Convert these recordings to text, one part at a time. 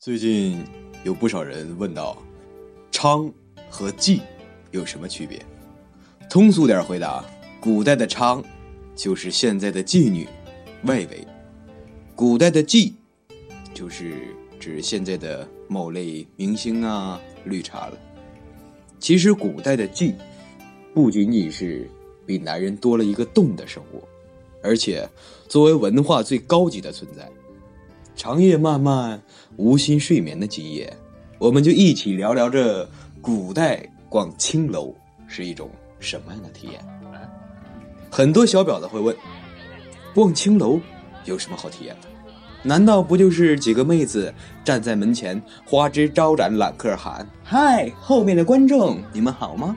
最近有不少人问到，娼和妓有什么区别？通俗点回答：古代的娼就是现在的妓女，外围；古代的妓就是指现在的某类明星啊、绿茶了。其实古代的妓不仅仅是比男人多了一个洞的生物，而且作为文化最高级的存在。长夜漫漫，无心睡眠的今夜，我们就一起聊聊这古代逛青楼是一种什么样的体验。很多小婊子会问：逛青楼有什么好体验的？难道不就是几个妹子站在门前，花枝招展，揽客喊：“嗨，后面的观众，你们好吗？”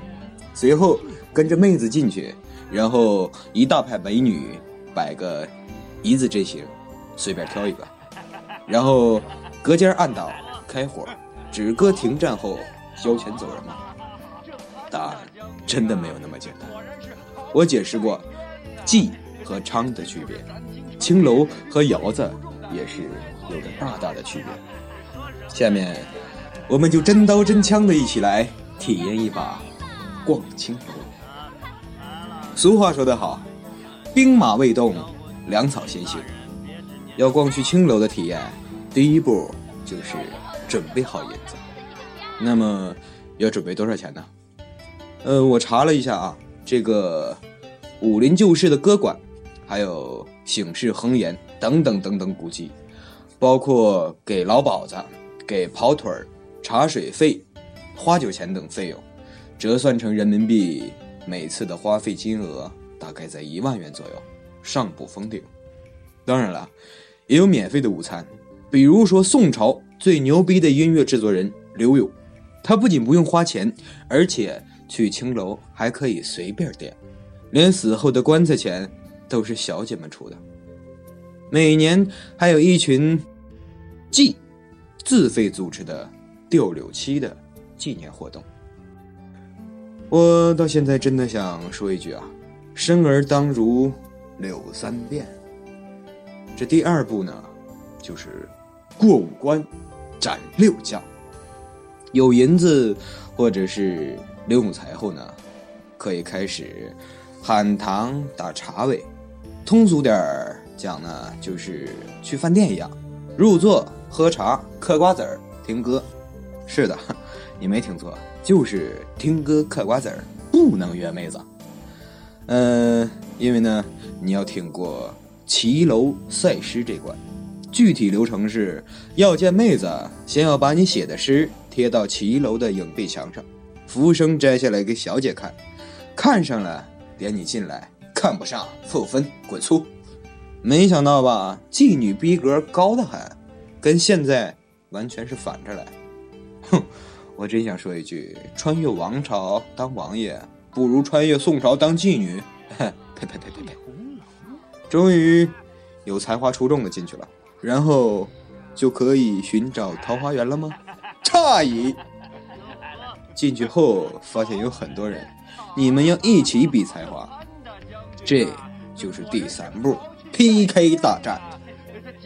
随后跟着妹子进去，然后一大排美女摆个一字阵型，随便挑一个。然后隔间按倒开火，止戈停战后交钱走人吗？答案真的没有那么简单。我解释过，妓和娼的区别，青楼和窑子也是有着大大的区别。下面我们就真刀真枪的一起来体验一把逛青楼。俗话说得好，兵马未动，粮草先行。要逛去青楼的体验，第一步就是准备好银子。那么要准备多少钱呢？呃，我查了一下啊，这个武林旧事的歌馆，还有醒世恒言等等等等古迹，包括给老鸨子、给跑腿儿、茶水费、花酒钱等费用，折算成人民币，每次的花费金额大概在一万元左右，上不封顶。当然了。也有免费的午餐，比如说宋朝最牛逼的音乐制作人刘勇，他不仅不用花钱，而且去青楼还可以随便点，连死后的棺材钱都是小姐们出的。每年还有一群妓自费组织的吊柳七的纪念活动。我到现在真的想说一句啊，生而当如柳三变。这第二步呢，就是过五关斩六将。有银子或者是六五财后呢，可以开始喊堂打茶位。通俗点儿讲呢，就是去饭店一样，入座喝茶、嗑瓜子儿、听歌。是的，你没听错，就是听歌、嗑瓜子儿，不能约妹子。嗯，因为呢，你要挺过。骑楼赛诗这关，具体流程是要见妹子，先要把你写的诗贴到骑楼的影壁墙上，服务生摘下来给小姐看，看上了点你进来，看不上扣分滚粗。没想到吧，妓女逼格高的很，跟现在完全是反着来。我真想说一句：穿越王朝当王爷，不如穿越宋朝当妓女。呸呸呸呸呸！终于，有才华出众的进去了，然后就可以寻找桃花源了吗？诧异。进去后发现有很多人，你们要一起比才华，这就是第三步 PK 大战，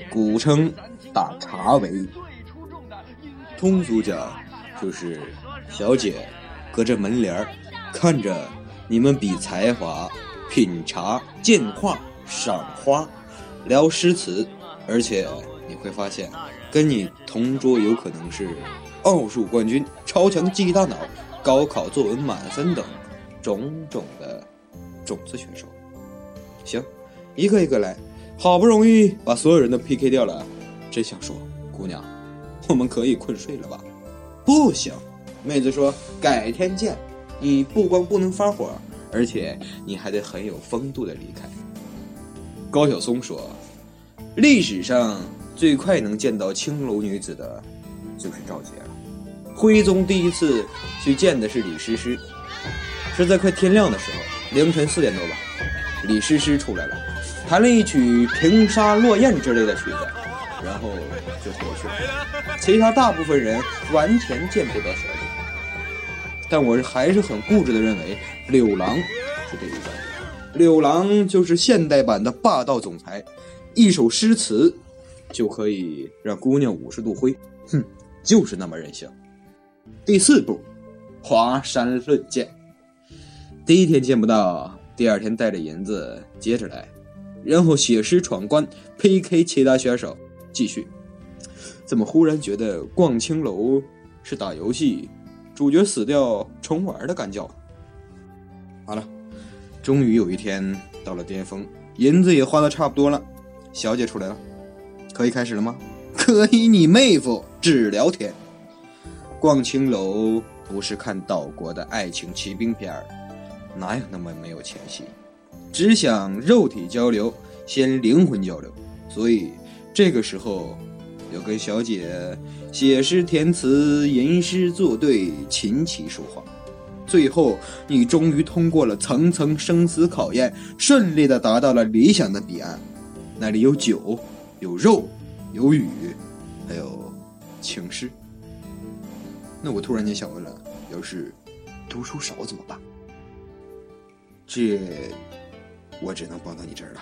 古称打茶围。通俗讲就是小姐隔着门帘看着你们比才华、品茶、见画。赏花，聊诗词，而且你会发现，跟你同桌有可能是奥数冠军、超强记忆大脑、高考作文满分等种种的种子选手。行，一个一个来，好不容易把所有人都 PK 掉了，真想说，姑娘，我们可以困睡了吧？不行，妹子说改天见。你不光不能发火，而且你还得很有风度的离开。高晓松说：“历史上最快能见到青楼女子的，就是赵杰了。徽宗第一次去见的是李师师，是在快天亮的时候，凌晨四点多吧。李师师出来了，弹了一曲《平沙落雁》之类的曲子，然后就回去了。其他大部分人完全见不到小姐。但我还是很固执的认为柳郎是这一个。柳郎就是现代版的霸道总裁，一首诗词就可以让姑娘五十度灰，哼，就是那么任性。第四步，华山论剑。第一天见不到，第二天带着银子接着来，然后写诗闯关，PK 其他选手，继续。怎么忽然觉得逛青楼是打游戏，主角死掉重玩的感觉？好了，终于有一天到了巅峰，银子也花的差不多了，小姐出来了，可以开始了吗？可以，你妹夫只聊天。逛青楼不是看岛国的爱情骑兵片儿，哪有那么没有前戏？只想肉体交流，先灵魂交流，所以这个时候。要跟小姐写诗填词、吟诗作对、琴棋书画，最后你终于通过了层层生死考验，顺利的达到了理想的彼岸。那里有酒，有肉，有雨，还有情诗。那我突然间想问了：要是读书少怎么办？这我只能帮到你这儿了。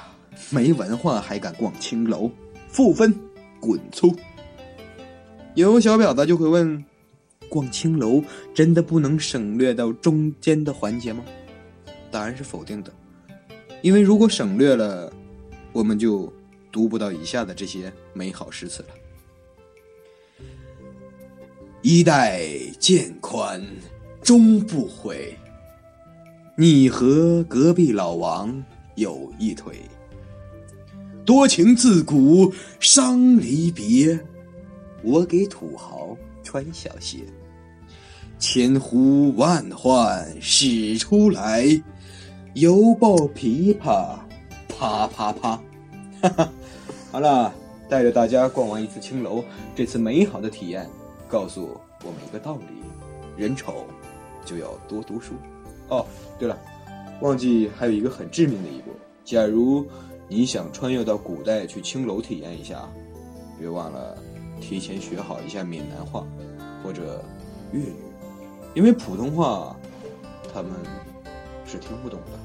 没文化还敢逛青楼？负分。滚粗！有小婊子就会问：逛青楼真的不能省略到中间的环节吗？答案是否定的，因为如果省略了，我们就读不到以下的这些美好诗词了。衣带渐宽终不悔，你和隔壁老王有一腿。多情自古伤离别，我给土豪穿小鞋。千呼万唤始出来，犹抱琵琶啪啪啪。哈哈，好了，带着大家逛完一次青楼，这次美好的体验告诉我们一个道理：人丑就要多读书。哦，对了，忘记还有一个很致命的一步，假如。你想穿越到古代去青楼体验一下，别忘了提前学好一下闽南话或者粤语，因为普通话他们是听不懂的。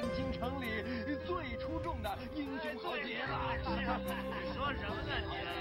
南京城里最出众的英雄豪杰了！你说什么呢你？